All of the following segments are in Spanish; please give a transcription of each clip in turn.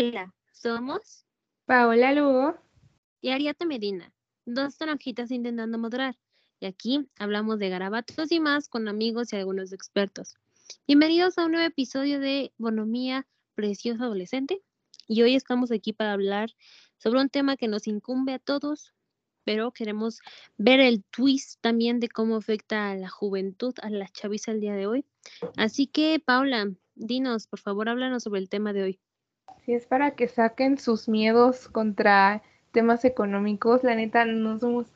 Hola, somos Paola Lugo y Ariata Medina, dos naranjitas intentando moderar. Y aquí hablamos de garabatos y más con amigos y algunos expertos. Bienvenidos a un nuevo episodio de Bonomía Preciosa Adolescente. Y hoy estamos aquí para hablar sobre un tema que nos incumbe a todos, pero queremos ver el twist también de cómo afecta a la juventud, a la chaviza el día de hoy. Así que, Paula, dinos, por favor, háblanos sobre el tema de hoy. Si es para que saquen sus miedos contra temas económicos, la neta no somos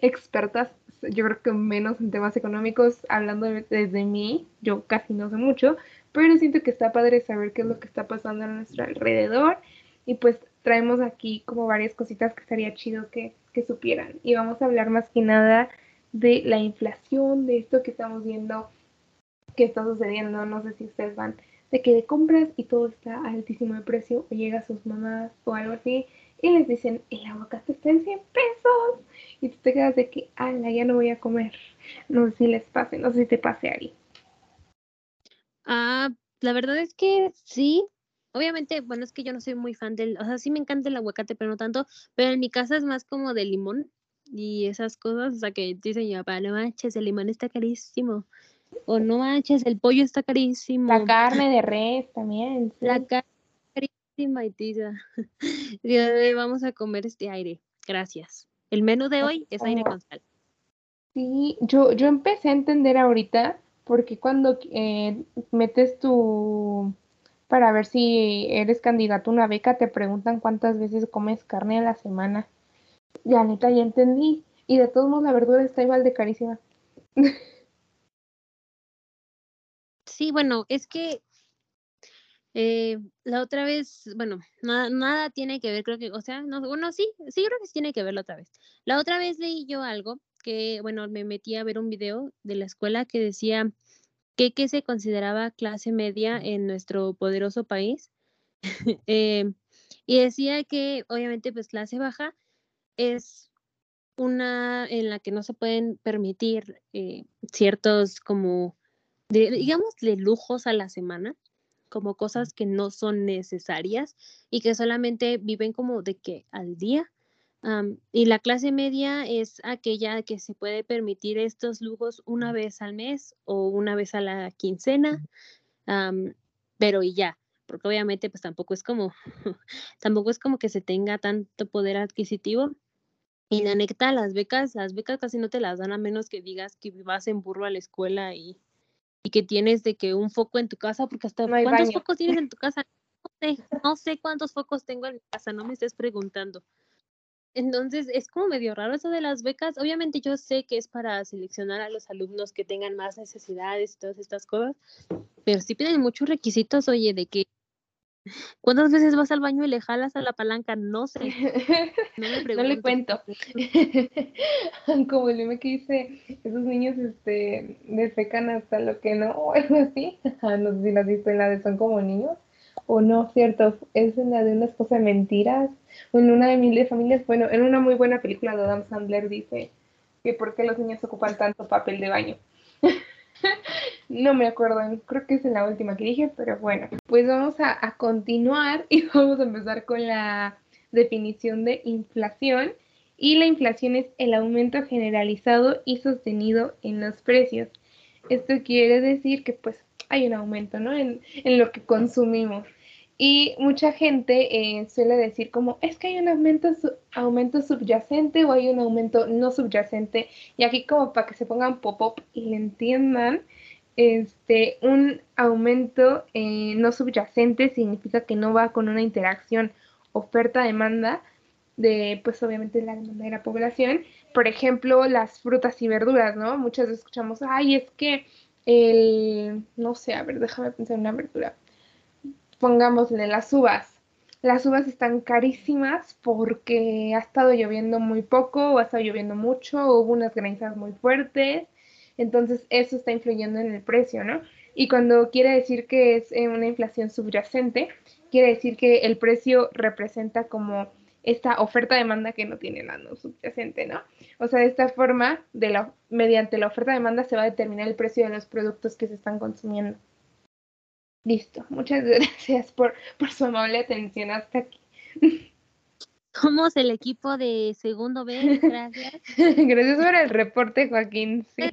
expertas, yo creo que menos en temas económicos, hablando desde mí, yo casi no sé mucho, pero siento que está padre saber qué es lo que está pasando a nuestro alrededor. Y pues traemos aquí como varias cositas que estaría chido que, que supieran. Y vamos a hablar más que nada de la inflación, de esto que estamos viendo que está sucediendo, no sé si ustedes van de que de compras y todo está altísimo de precio o llega a sus mamás o algo así y les dicen el aguacate está en 100 pesos y tú te quedas de que, ala, ya no voy a comer. No sé si les pase, no sé si te pase, Ari. Ah, la verdad es que sí. Obviamente, bueno, es que yo no soy muy fan del, o sea, sí me encanta el aguacate, pero no tanto, pero en mi casa es más como de limón y esas cosas, o sea, que dicen ya, para no manches, el limón está carísimo. O no manches, el pollo está carísimo. La carne de res también. La carne carísima y tisa. Vamos a comer este aire. Gracias. El menú de hoy es aire con sal. Sí, yo, yo empecé a entender ahorita porque cuando eh, metes tu para ver si eres candidato a una beca, te preguntan cuántas veces comes carne a la semana. Ya neta, ya entendí. Y de todos modos la verdura está igual de carísima. Sí, bueno, es que eh, la otra vez, bueno, nada, nada tiene que ver, creo que, o sea, no, bueno, sí, sí creo que sí tiene que ver la otra vez. La otra vez leí yo algo que, bueno, me metí a ver un video de la escuela que decía que, que se consideraba clase media en nuestro poderoso país. eh, y decía que, obviamente, pues clase baja es una en la que no se pueden permitir eh, ciertos como de, digamos, de lujos a la semana, como cosas que no son necesarias y que solamente viven como de que al día. y la clase media es aquella que se puede permitir estos lujos una vez al mes o una vez a la quincena, pero y ya, porque obviamente pues tampoco es como, tampoco es como que se tenga tanto poder adquisitivo. Y la neta, las becas, las becas casi no te las dan a menos que digas que vas en burro a la escuela y, y que tienes de que un foco en tu casa, porque hasta cuántos focos tienes en tu casa, no sé, no sé cuántos focos tengo en mi casa, no me estés preguntando. Entonces, es como medio raro eso de las becas. Obviamente yo sé que es para seleccionar a los alumnos que tengan más necesidades y todas estas cosas, pero sí piden muchos requisitos, oye, de que ¿Cuántas veces vas al baño y le jalas a la palanca? No sé. No, no le cuento. Como el meme que dice, esos niños este, defecan hasta lo que no, o algo así. no sé si lo has visto en la de Son como niños. O no, cierto, es en la de una esposa de mentiras. O en una de mil de familias. Bueno, en una muy buena película de Adam Sandler dice que por qué los niños ocupan tanto papel de baño. No me acuerdo, creo que es en la última que dije, pero bueno, pues vamos a, continuar y vamos a empezar con la definición de inflación. Y la inflación es el aumento generalizado y sostenido en los precios. Esto quiere decir que pues hay un aumento, ¿no? En, en lo que consumimos. Y mucha gente eh, suele decir como, es que hay un aumento, aumento subyacente o hay un aumento no subyacente. Y aquí como para que se pongan pop-up y le entiendan, este, un aumento eh, no subyacente significa que no va con una interacción oferta-demanda de, pues obviamente la demanda de la población. Por ejemplo, las frutas y verduras, ¿no? Muchas veces escuchamos, ay, es que el, no sé, a ver, déjame pensar en una verdura pongámosle las uvas. Las uvas están carísimas porque ha estado lloviendo muy poco o ha estado lloviendo mucho, hubo unas granizas muy fuertes, entonces eso está influyendo en el precio, ¿no? Y cuando quiere decir que es eh, una inflación subyacente, quiere decir que el precio representa como esta oferta-demanda que no tiene nada no subyacente, ¿no? O sea, de esta forma, de la, mediante la oferta-demanda se va a determinar el precio de los productos que se están consumiendo. Listo. Muchas gracias por, por su amable atención hasta aquí. Somos el equipo de segundo B, gracias. gracias por el reporte, Joaquín. Sí.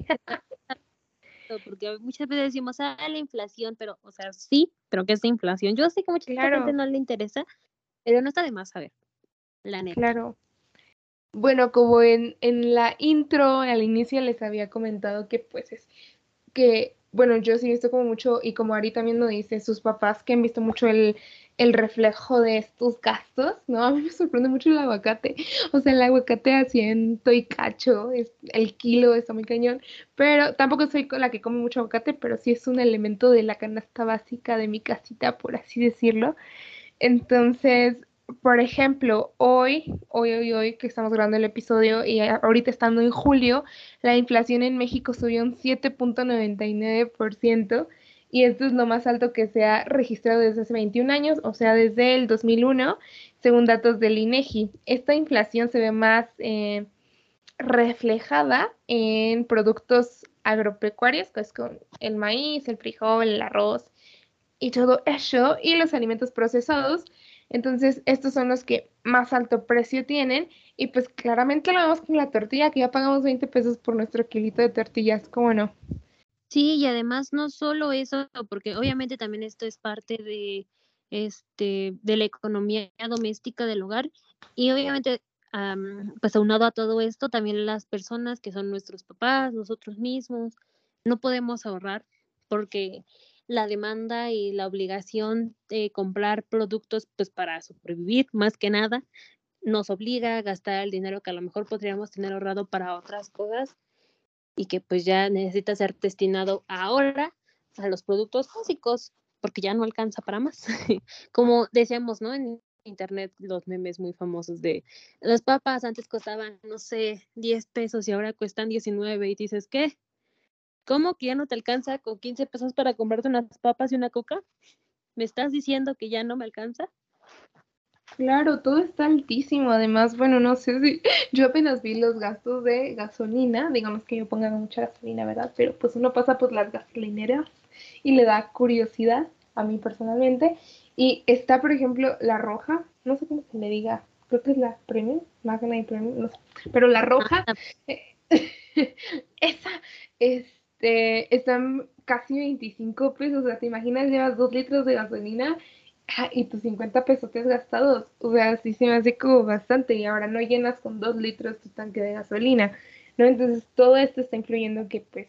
Porque muchas veces decimos, ah, la inflación, pero, o sea, sí, pero ¿qué es la inflación? Yo sé que mucha gente no le interesa, pero no está de más saber, la neta. Claro. Bueno, como en, en la intro, al inicio les había comentado que pues es que, bueno, yo sí he visto como mucho, y como Ari también lo dice, sus papás que han visto mucho el, el reflejo de estos gastos, ¿no? A mí me sorprende mucho el aguacate. O sea, el aguacate a ciento y cacho, es, el kilo está muy cañón, pero tampoco soy la que come mucho aguacate, pero sí es un elemento de la canasta básica de mi casita, por así decirlo. Entonces, por ejemplo, hoy, hoy, hoy, hoy que estamos grabando el episodio y ahorita estando en julio, la inflación en México subió un 7.99% y esto es lo más alto que se ha registrado desde hace 21 años, o sea, desde el 2001, según datos del INEGI. Esta inflación se ve más eh, reflejada en productos agropecuarios, que es con el maíz, el frijol, el arroz y todo eso, y los alimentos procesados. Entonces, estos son los que más alto precio tienen. Y pues claramente lo vemos con la tortilla, que ya pagamos 20 pesos por nuestro kilito de tortillas, ¿cómo no? Sí, y además no solo eso, porque obviamente también esto es parte de este de la economía doméstica del hogar y obviamente pues aunado a todo esto también las personas que son nuestros papás, nosotros mismos, no podemos ahorrar porque la demanda y la obligación de comprar productos pues para sobrevivir más que nada nos obliga a gastar el dinero que a lo mejor podríamos tener ahorrado para otras cosas y que pues ya necesita ser destinado ahora a los productos básicos porque ya no alcanza para más. Como decíamos, ¿no? En internet los memes muy famosos de las papas antes costaban, no sé, 10 pesos y ahora cuestan 19 y dices, ¿qué? ¿Cómo que ya no te alcanza con 15 pesos para comprarte unas papas y una coca? ¿Me estás diciendo que ya no me alcanza? Claro, todo está altísimo. Además, bueno, no sé si yo apenas vi los gastos de gasolina, digamos que yo ponga mucha gasolina, ¿verdad? Pero pues uno pasa por las gasolineras y le da curiosidad a mí personalmente. Y está, por ejemplo, la roja, no sé cómo se le diga, creo que es la premium, Magna y premium, no sé, pero la roja, ah. esa, este, están casi 25 pesos, o sea, te imaginas, llevas dos litros de gasolina y tus 50 pesos te has gastado, o sea, sí se me hace como bastante y ahora no llenas con dos litros tu tanque de gasolina, ¿no? Entonces todo esto está influyendo que pues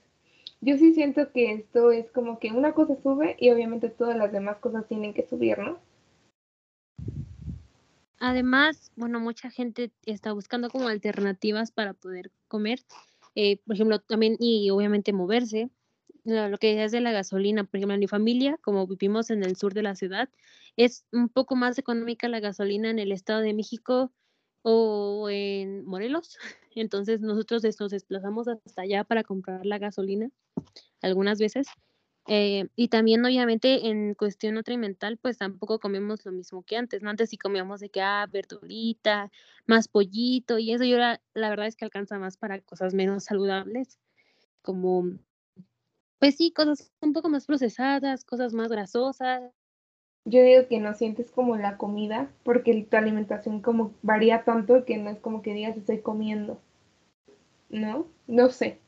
yo sí siento que esto es como que una cosa sube y obviamente todas las demás cosas tienen que subir, ¿no? Además, bueno, mucha gente está buscando como alternativas para poder comer, eh, por ejemplo, también y obviamente moverse lo que es de la gasolina, por ejemplo, en mi familia, como vivimos en el sur de la ciudad, es un poco más económica la gasolina en el Estado de México o en Morelos. Entonces nosotros nos desplazamos hasta allá para comprar la gasolina algunas veces. Eh, y también obviamente en cuestión nutrimental, pues tampoco comemos lo mismo que antes, ¿no? Antes sí comíamos de que, ah, verdurita, más pollito y eso, y ahora la verdad es que alcanza más para cosas menos saludables, como pues sí, cosas un poco más procesadas, cosas más grasosas. Yo digo que no sientes como la comida, porque tu alimentación como varía tanto que no es como que digas estoy comiendo. ¿No? No sé.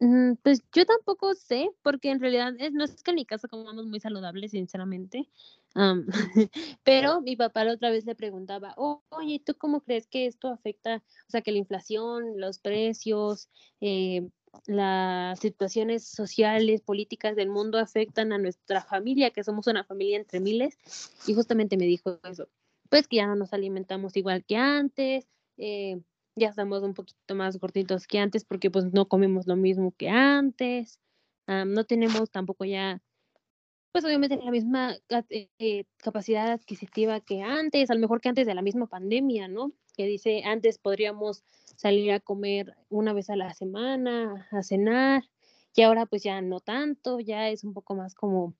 Mm, pues yo tampoco sé, porque en realidad no es que en mi casa comamos muy saludable, sinceramente. pero mi papá la otra vez le preguntaba, oye, ¿tú cómo crees que esto afecta, o sea, que la inflación, los precios, eh, las situaciones sociales, políticas del mundo afectan a nuestra familia, que somos una familia entre miles, y justamente me dijo eso, pues que ya no nos alimentamos igual que antes, eh, ya estamos un poquito más gorditos que antes porque pues no comemos lo mismo que antes, no tenemos tampoco ya, pues obviamente la misma eh, capacidad adquisitiva que antes, a lo mejor que antes de la misma pandemia, ¿no? Que dice, antes podríamos salir a comer una vez a la semana, a cenar, y ahora pues ya no tanto, ya es un poco más como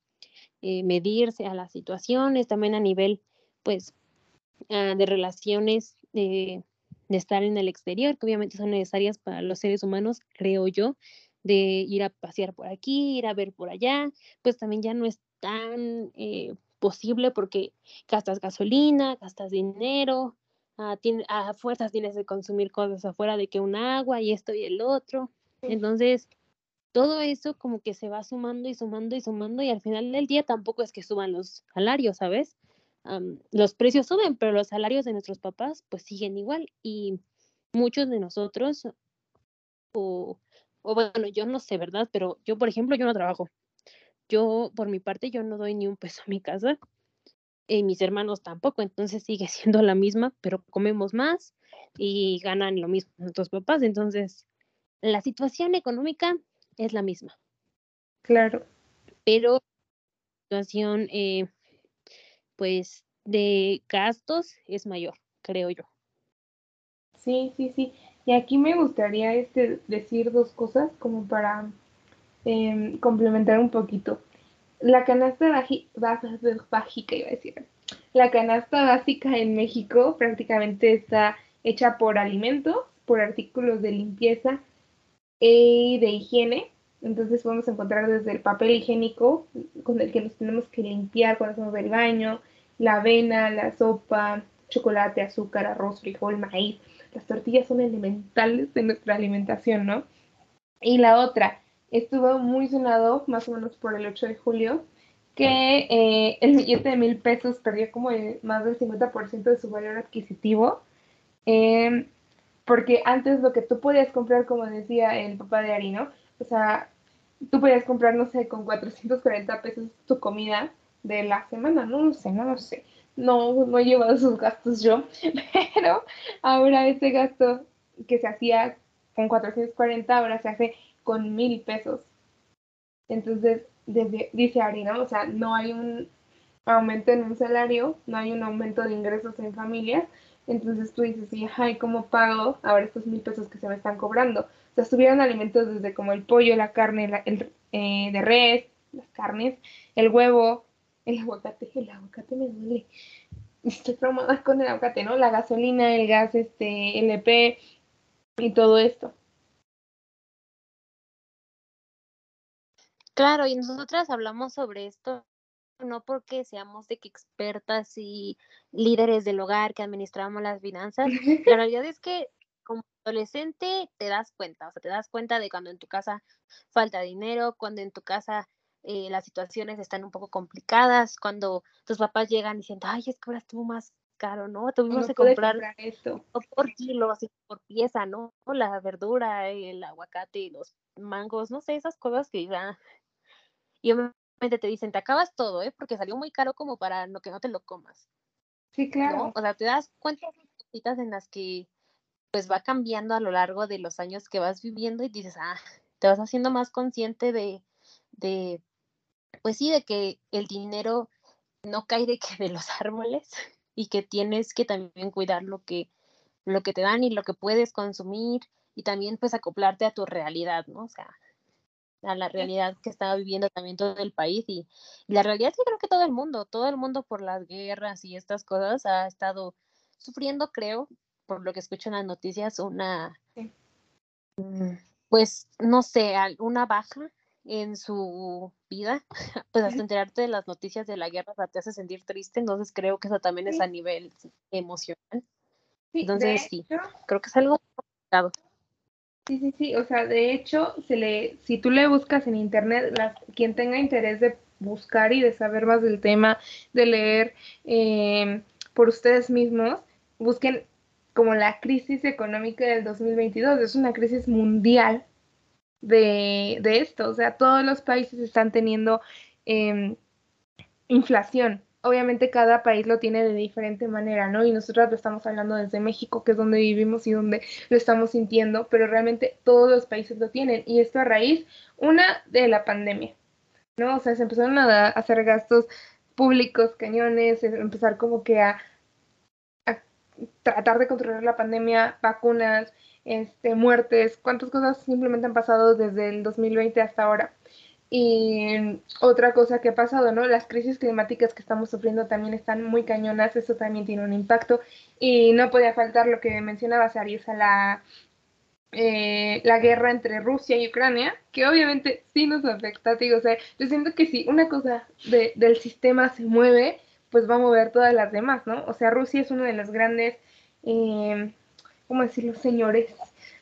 eh, medirse a las situaciones, también a nivel pues ah, de relaciones de estar en el exterior, que obviamente son necesarias para los seres humanos, creo yo, de ir a pasear por aquí, ir a ver por allá, pues también ya no es tan eh, posible porque gastas gasolina, gastas dinero, a, a fuerzas tienes que consumir cosas afuera de que un agua y esto y el otro. Entonces, todo eso como que se va sumando y sumando y sumando y al final del día tampoco es que suban los salarios, ¿sabes? Los precios suben, pero los salarios de nuestros papás pues siguen igual y muchos de nosotros, o, o bueno, yo no sé, ¿verdad? Pero yo, por ejemplo, yo no trabajo. Yo, por mi parte, yo no doy ni un peso a mi casa y mis hermanos tampoco, entonces sigue siendo la misma, pero comemos más y ganan lo mismo nuestros papás, entonces la situación económica es la misma. Claro. Pero la situación, eh, pues, de gastos es mayor, creo yo. Sí, sí, sí. Y aquí me gustaría este, decir dos cosas como para em, complementar un poquito. La canasta básica, iba a decir. La canasta básica en México prácticamente está hecha por alimentos, por artículos de limpieza y de higiene. Entonces podemos encontrar desde el papel higiénico con el que nos tenemos que limpiar cuando hacemos el baño, la avena, la sopa, chocolate, azúcar, arroz, frijol, maíz. Las tortillas son elementales de nuestra alimentación, ¿no? Y la otra, estuvo muy sonado más o menos por el 8 de julio, que eh, el billete de mil pesos perdió como más del 50% de su valor adquisitivo. Em, porque antes lo que tú podías comprar, como decía el papá de Ari, ¿no? O sea, tú podías comprar, no sé, con 440 pesos tu comida de la semana, no lo sé, no lo sé. No, no he llevado esos gastos yo, pero ahora ese gasto que se hacía con 440 ahora se hace con mil pesos. Entonces, desde, dice Ari, ¿no? O sea, no hay un aumento en un salario, no hay un aumento de ingresos en familias, entonces tú dices, ay, ¿cómo pago ahora estos mil pesos que se me están cobrando? O sea, estuvieron alimentos desde como el pollo, la carne, el, eh, de res, las carnes, el huevo, el aguacate, el aguacate me duele. Estoy traumada con el aguacate, ¿no? La gasolina, el gas, este, LP y todo esto. Claro, y nosotras hablamos sobre esto no porque seamos de que expertas y líderes del hogar que administramos las finanzas. La realidad es que adolescente te das cuenta, o sea, te das cuenta de cuando en tu casa falta dinero, cuando en tu casa eh, las situaciones están un poco complicadas, cuando tus papás llegan diciendo, ay, es que ahora estuvo más caro, ¿no? Tuvimos que comprar, esto. por kilo, así por pieza, ¿no? La verdura, el aguacate, los mangos, no sé, esas cosas que ya... Y te dicen, te acabas todo, ¿eh? Porque salió muy caro como para lo que no te lo comas. Sí, claro. O sea, te das cuenta de cositas en las que pues va cambiando a lo largo de los años que vas viviendo y dices, ah, te vas haciendo más consciente de, de pues sí, de que el dinero no cae de que de los árboles y que tienes que también cuidar lo que, lo que te dan y lo que puedes consumir y también pues acoplarte a tu realidad, ¿no? O sea, a la realidad que estaba viviendo también todo el país y, la realidad es que creo que todo el mundo, todo el mundo por las guerras y estas cosas ha estado sufriendo, creo, por lo que escucho en las noticias, una, mm, pues, no sé, una baja en su vida, pues hasta enterarte de las noticias de la guerra te hace sentir triste, entonces creo que eso también es a nivel emocional. entonces sí, creo que es algo complicado. Sí, sí, sí, o sea, de hecho, se le, si tú le buscas en internet, las, quien tenga interés de buscar y de saber más del tema, de leer eh, por ustedes mismos, busquen como la crisis económica del 2022, es una crisis mundial de, de esto, o sea, todos los países están teniendo eh, inflación, obviamente cada país lo tiene de diferente manera, ¿no? Y nosotros lo estamos hablando desde México, que es donde vivimos y donde lo estamos sintiendo, pero realmente todos los países lo tienen. Y esto a raíz, una, de la pandemia, ¿no? O sea, se empezaron a hacer gastos públicos, cañones, empezar como que a tratar de controlar la pandemia, vacunas, este, muertes, cuántas cosas simplemente han pasado desde el 2020 hasta ahora. Y otra cosa que ha pasado, ¿no? Las crisis climáticas que estamos sufriendo también están muy cañonas, eso también tiene un impacto. Y no podía faltar lo que mencionaba Sari, la, eh, la guerra entre Rusia y Ucrania, que obviamente sí nos afecta, digo, o sea, yo siento que si una cosa del sistema se mueve, pues va a mover todas las demás, ¿no? O sea, Rusia es uno de los grandes, eh, ¿cómo decirlo?, señores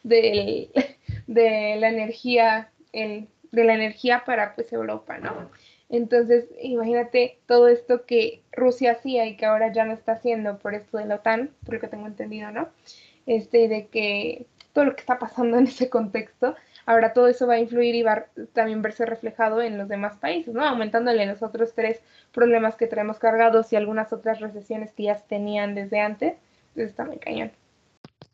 del, de la energía, el, de la energía para pues Europa, ¿no? Entonces, imagínate todo esto que Rusia hacía y que ahora ya no está haciendo por esto de la OTAN, por lo que tengo entendido, ¿no? Este, de que todo lo que está pasando en ese contexto, ahora todo eso va a influir y va a también verse reflejado en los demás países, ¿no? Aumentándole los otros tres problemas que traemos cargados y algunas otras recesiones que ya tenían desde antes, pues está muy cañón.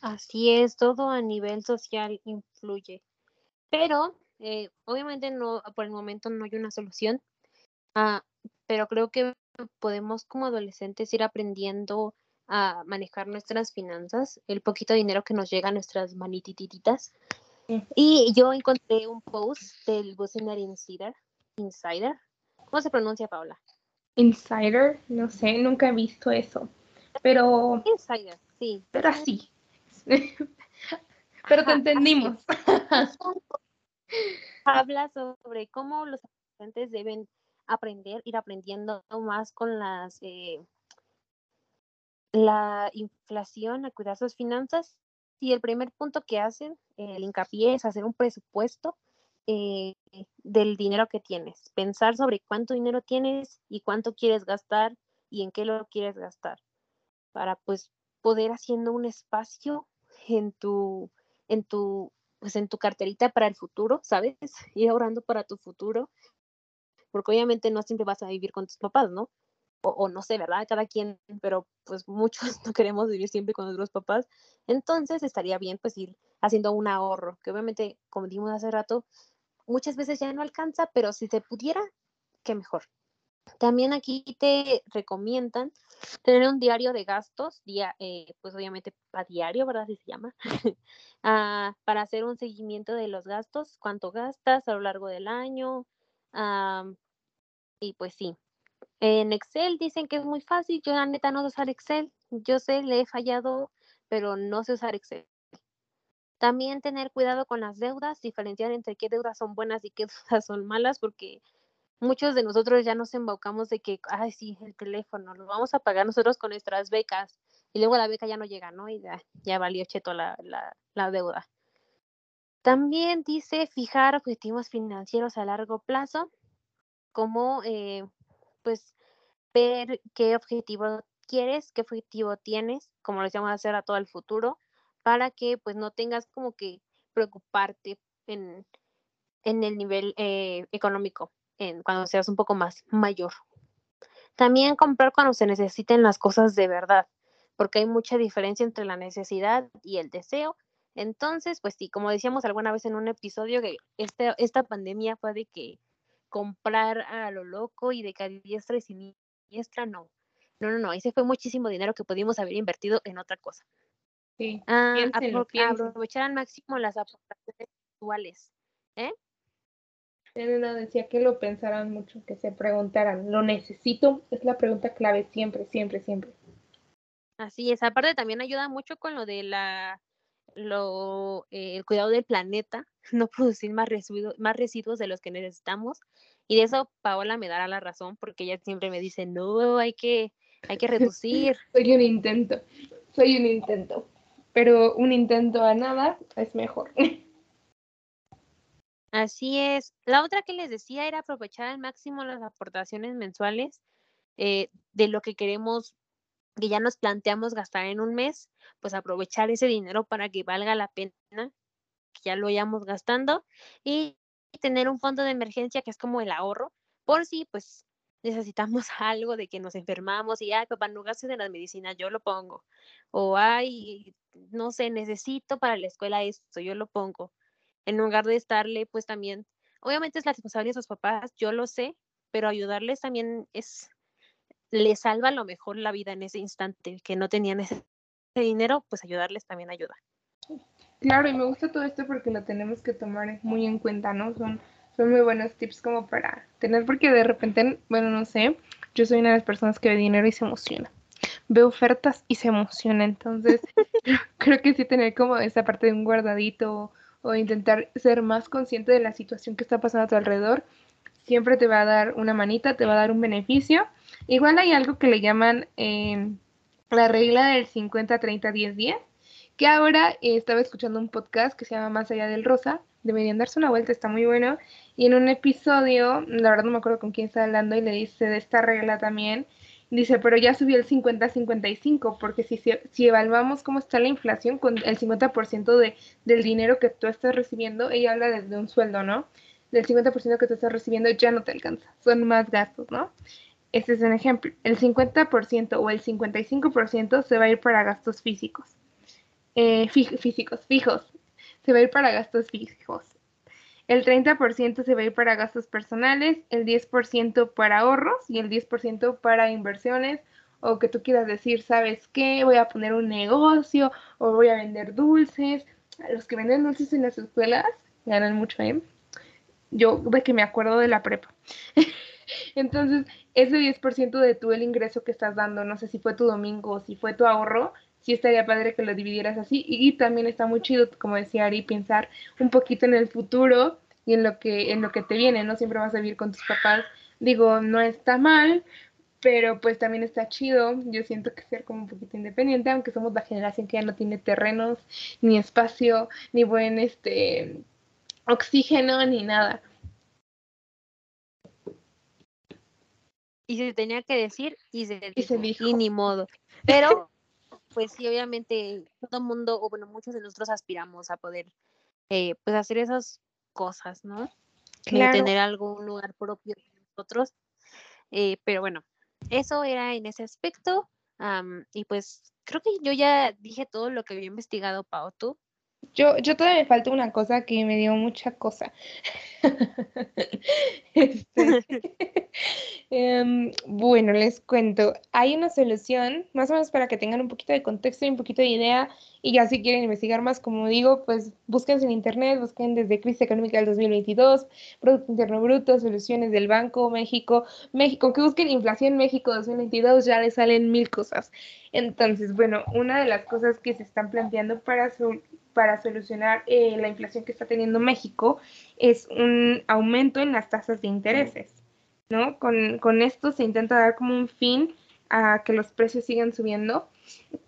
Así es, todo a nivel social influye. Pero, eh, obviamente no, por el momento no hay una solución, ah, pero creo que podemos como adolescentes ir aprendiendo a manejar nuestras finanzas, el poquito dinero que nos llega a nuestras manitititas. Y yo encontré un post del Business Insider. Insider. ¿Cómo se pronuncia, Paula? Insider, no sé, nunca he visto eso. Pero. Insider, sí. Pero así. pero te entendimos. Habla sobre cómo los adolescentes deben aprender, ir aprendiendo más con las eh, la inflación, a cuidar sus finanzas. Y el primer punto que hacen, el hincapié, es hacer un presupuesto eh, del dinero que tienes. Pensar sobre cuánto dinero tienes y cuánto quieres gastar y en qué lo quieres gastar. Para pues poder haciendo un espacio en tu, en tu, pues en tu carterita para el futuro, ¿sabes? Ir ahorrando para tu futuro. Porque obviamente no siempre vas a vivir con tus papás, ¿no? O, no sé, ¿verdad? Cada quien, pero pues muchos no queremos vivir siempre con nuestros papás. Entonces estaría bien pues ir haciendo un ahorro, que obviamente, como dijimos hace rato, muchas veces ya no alcanza, pero si se pudiera, qué mejor. También aquí te recomiendan tener un diario de gastos, día, eh, pues obviamente a diario, ¿verdad? Así se llama, ah, para hacer un seguimiento de los gastos, cuánto gastas a lo largo del año. y pues sí, en Excel dicen que es muy fácil. Yo la neta no sé usar Excel. Yo sé, le he fallado, pero no sé usar Excel. También tener cuidado con las deudas, diferenciar entre qué deudas son buenas y qué deudas son malas, porque muchos de nosotros ya nos embaucamos de que, ay, sí, el teléfono, lo vamos a pagar nosotros con nuestras becas. Y luego la beca ya no llega, ¿no? Y ya, valió cheto la, la, la deuda. También dice fijar objetivos financieros a largo plazo, como eh, pues ver qué objetivo quieres, qué objetivo tienes, como lo decíamos hacer a todo el futuro, para que pues no tengas como que preocuparte en, en el nivel eh, económico, en, cuando seas un poco más mayor. También comprar cuando se necesiten las cosas de verdad, porque hay mucha diferencia entre la necesidad y el deseo. Entonces, pues sí, como decíamos alguna vez en un episodio, que este, esta pandemia fue de que comprar a lo loco y de que diestra y siniestra, no. No, no, no, ese fue muchísimo dinero que pudimos haber invertido en otra cosa. Sí, ah, aprovechar al máximo las aportaciones actuales. ¿Eh? Elena decía que lo pensaran mucho, que se preguntaran, ¿lo necesito? Es la pregunta clave siempre, siempre, siempre. Así es, aparte también ayuda mucho con lo de la lo, eh, el cuidado del planeta, no producir más residuos, más residuos de los que necesitamos. Y de eso Paola me dará la razón, porque ella siempre me dice, no, hay que, hay que reducir. soy un intento, soy un intento, pero un intento a nada es mejor. Así es. La otra que les decía era aprovechar al máximo las aportaciones mensuales eh, de lo que queremos que ya nos planteamos gastar en un mes, pues aprovechar ese dinero para que valga la pena que ya lo hayamos gastando y tener un fondo de emergencia que es como el ahorro, por si pues necesitamos algo de que nos enfermamos y, ay, papá, no gastes en las medicinas, yo lo pongo. O, ay, no sé, necesito para la escuela esto, yo lo pongo. En lugar de estarle, pues también, obviamente es la responsabilidad de sus papás, yo lo sé, pero ayudarles también es le salva a lo mejor la vida en ese instante, que no tenían ese dinero, pues ayudarles también ayuda. Claro, y me gusta todo esto porque lo tenemos que tomar muy en cuenta, ¿no? Son, son muy buenos tips como para tener, porque de repente, bueno, no sé, yo soy una de las personas que ve dinero y se emociona. ve ofertas y se emociona. Entonces, creo que sí tener como esa parte de un guardadito o intentar ser más consciente de la situación que está pasando a tu alrededor, siempre te va a dar una manita, te va a dar un beneficio. Igual hay algo que le llaman eh, la regla del 50-30-10-10, que ahora eh, estaba escuchando un podcast que se llama Más allá del rosa, deberían darse una vuelta, está muy bueno, y en un episodio, la verdad no me acuerdo con quién está hablando, y le dice de esta regla también, dice, pero ya subió el 50-55, porque si, si evaluamos cómo está la inflación con el 50% de, del dinero que tú estás recibiendo, ella habla desde un sueldo, ¿no? Del 50% que tú estás recibiendo ya no te alcanza, son más gastos, ¿no? Este es un ejemplo. El 50% o el 55% se va a ir para gastos físicos. Eh, físicos, fijos. Se va a ir para gastos fijos. El 30% se va a ir para gastos personales, el 10% para ahorros y el 10% para inversiones o que tú quieras decir, ¿sabes qué? Voy a poner un negocio o voy a vender dulces. Los que venden dulces en las escuelas ganan mucho, ¿eh? Yo de que me acuerdo de la prepa. Entonces, ese 10% de tu el ingreso que estás dando, no sé si fue tu domingo o si fue tu ahorro, sí estaría padre que lo dividieras así. Y, también está muy chido, como decía Ari, pensar un poquito en el futuro y en lo que, en lo que te viene, ¿no? Siempre vas a vivir con tus papás. Digo, no está mal, pero pues también está chido. Yo siento que ser como un poquito independiente, aunque somos la generación que ya no tiene terrenos, ni espacio, ni buen este oxígeno, ni nada. y se tenía que decir y se, dijo, y ni modo. Pero, pues sí, obviamente todo mundo, o bueno, muchos de nosotros aspiramos a poder eh, pues hacer esas cosas, ¿no? Claro. tener algún lugar propio de nosotros. Eh, pero bueno, eso era en ese aspecto. y pues creo que yo ya dije todo lo que había investigado, Pau, ¿tú? Yo, yo todavía me falta una cosa que me dio mucha cosa. este, em, bueno, les cuento. Hay una solución, más o menos para que tengan un poquito de contexto y un poquito de idea. Y ya si quieren investigar más, como digo, pues busquen en internet, busquen desde crisis económica del 2022, Producto Interno Bruto, soluciones del Banco México, México, que busquen inflación México 2022, ya les salen mil cosas. Entonces, bueno, una de las cosas que se están planteando para para solucionar eh, la inflación que está teniendo México es un aumento en las tasas de intereses, ¿no? Con, con esto se intenta dar como un fin a que los precios sigan subiendo,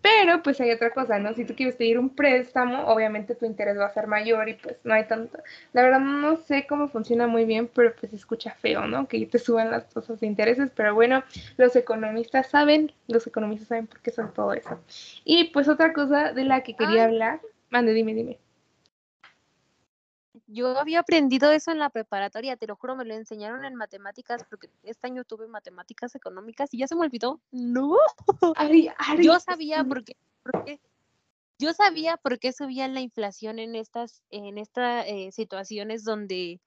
pero pues hay otra cosa, ¿no? Si tú quieres pedir un préstamo, obviamente tu interés va a ser mayor y pues no hay tanto. La verdad no sé cómo funciona muy bien, pero pues escucha feo, ¿no? Que te suban las tasas de intereses, pero bueno, los economistas saben, los economistas saben por qué son todo eso. Y pues otra cosa de la que quería hablar Mande, dime, dime. Yo había aprendido eso en la preparatoria, te lo juro, me lo enseñaron en matemáticas, porque este año tuve matemáticas económicas y ya se me olvidó. No. yo sabía por qué, yo sabía por qué subía la inflación en estas, en estas eh, situaciones donde,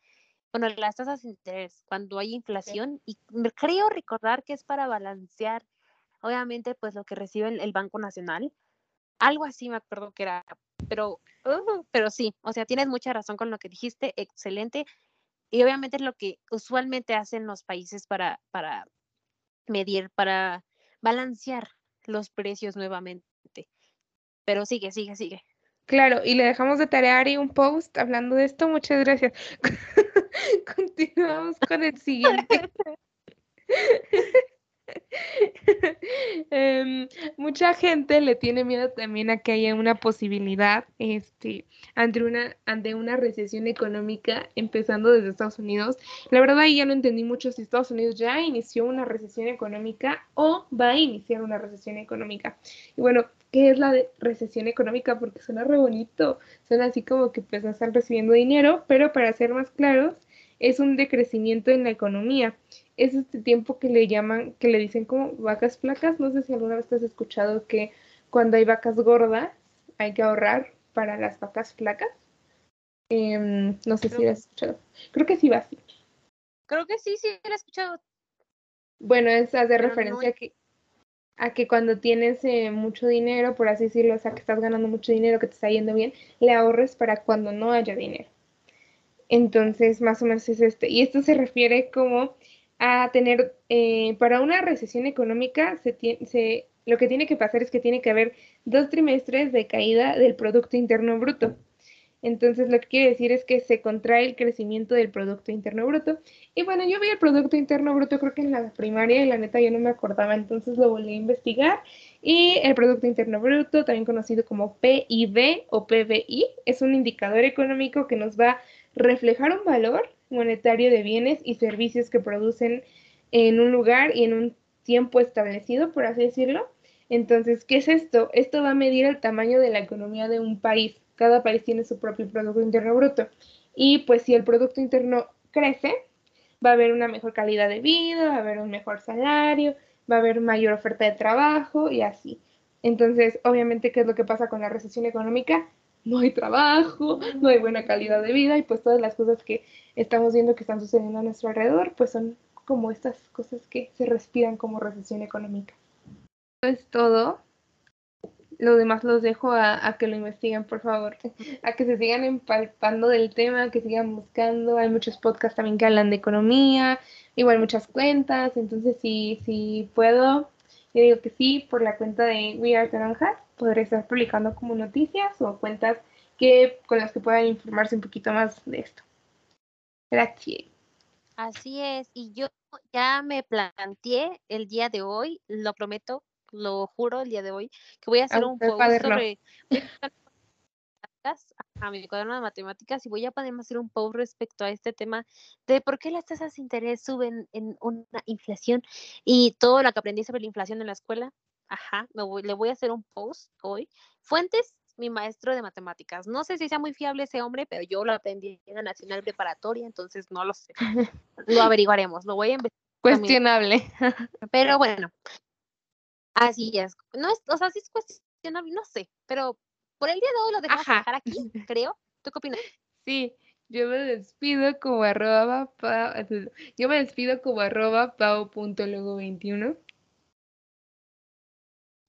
bueno, las tasas de interés, cuando hay inflación, y creo recordar que es para balancear, obviamente, pues lo que recibe el Banco Nacional. Algo así me acuerdo que era, pero, uh, pero sí, o sea, tienes mucha razón con lo que dijiste, excelente. Y obviamente es lo que usualmente hacen los países para, para medir, para balancear los precios nuevamente. Pero sigue, sigue, sigue. Claro, y le dejamos de tarea y un post hablando de esto. Muchas gracias. Continuamos con el siguiente. Em, mucha gente le tiene miedo también a que haya una posibilidad este, ante, una, ante una recesión económica empezando desde Estados Unidos. La verdad ahí ya no entendí mucho si Estados Unidos ya inició una recesión económica o va a iniciar una recesión económica. Y bueno, ¿qué es la recesión económica? Porque suena re bonito, suena así como que pues no están recibiendo dinero, pero para ser más claros, es un decrecimiento en la economía es este tiempo que le llaman, que le dicen como vacas flacas. No sé si alguna vez has escuchado que cuando hay vacas gordas hay que ahorrar para las vacas flacas. Em, no sé si lo has escuchado. Creo que sí va así. Creo que sí, sí, lo he escuchado. Bueno, es hacer referencia a, que, a que cuando tienes eh, mucho dinero, por así decirlo, o sea, que estás ganando mucho dinero, que te está yendo bien, le ahorres para cuando no haya dinero. Entonces, más o menos es este. Y esto se refiere como a tener, eh, para una recesión económica se, lo que tiene que pasar es que tiene que haber dos trimestres de caída del Producto Interno Bruto. Entonces, lo que quiere decir es que se contrae el crecimiento del Producto Interno Bruto. Y bueno, yo vi el Producto Interno Bruto creo que en la primaria y la neta yo no me acordaba, entonces lo volví a investigar. Y el Producto Interno Bruto, también conocido como PIB o PBI, es un indicador económico que nos va a reflejar un valor monetario de bienes y servicios que producen en un lugar y en un tiempo establecido, por así decirlo. Entonces, ¿qué es esto? Esto va a medir el tamaño de la economía de un país. Cada país tiene su propio Producto Interno Bruto. Y pues si el Producto Interno crece, va a haber una mejor calidad de vida, va a haber un mejor salario, va a haber mayor oferta de trabajo y así. Entonces, obviamente, ¿qué es lo que pasa con la recesión económica? No hay trabajo, no hay buena calidad de vida y pues todas las cosas que estamos viendo que están sucediendo a nuestro alrededor, pues son como estas cosas que se respiran como recesión económica. Eso es todo. Lo demás los dejo a, que lo investiguen, por favor. A que se sigan empalpando del tema, que sigan buscando. Hay muchos podcasts también que hablan de economía, igual muchas cuentas. Entonces, si, si puedo, yo digo que sí, por la cuenta de We Are Toronjas, podré estar publicando como noticias o cuentas que con las que puedan informarse un poquito más de esto. Gracias. Así es, y yo ya me planteé el día de hoy, lo prometo, lo juro el día de hoy, que voy a hacer un post sobre a mi cuaderno de matemáticas y voy a poder hacer un post respecto a este tema de por qué las tasas de interés suben en una inflación y todo lo que aprendí sobre la inflación en la escuela. Ajá, me voy, le voy a hacer un post hoy. Fuentes mi maestro de matemáticas. No sé si sea muy fiable ese hombre, pero yo lo aprendí en la Nacional Preparatoria, entonces no lo sé. Lo averiguaremos, lo voy a investigar. Cuestionable. Pero bueno, así es. No es, o sea, sí es cuestionable, no sé, pero por el día de hoy lo dejamos dejar aquí, creo. ¿Tú qué opinas? Sí, yo me despido como arroba, yo me despido como arroba pau.logo21.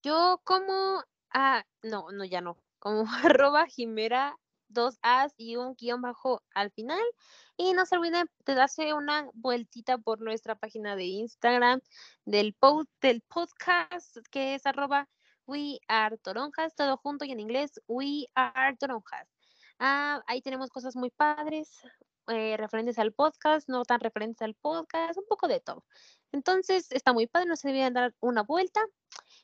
Yo como, ah, no, no, ya no como arroba jimera, dos as y un guion bajo al final. Y no se olviden de darse una vueltita por nuestra página de Instagram del, del podcast que es arroba we are toronjas, todo junto y en inglés we are toronjas. Ah, ahí tenemos cosas muy padres, eh, referentes al podcast, no tan referentes al podcast, un poco de todo. Entonces está muy padre, no se deben dar una vuelta.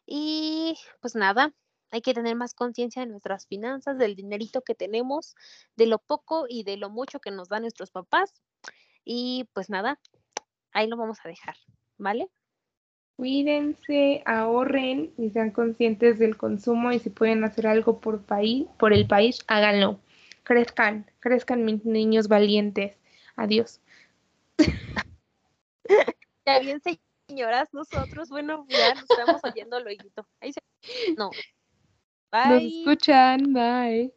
Y pues nada, hay que tener más conciencia de nuestras finanzas, del dinerito que tenemos, de lo poco y de lo mucho que nos dan nuestros papás. Y pues nada, ahí lo vamos a dejar, ¿vale? Cuídense, ahorren y sean conscientes del consumo y si pueden hacer algo por, país, por el país, háganlo. Crezcan, crezcan mis niños valientes. Adiós. Ya bien, señoras, nosotros, bueno, ya nos estamos oyendo luego. Ahí se... No. Bye. Nos escuchan. Bye.